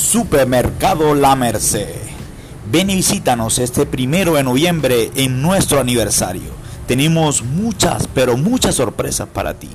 Supermercado La Merced. Ven y visítanos este primero de noviembre en nuestro aniversario. Tenemos muchas, pero muchas sorpresas para ti.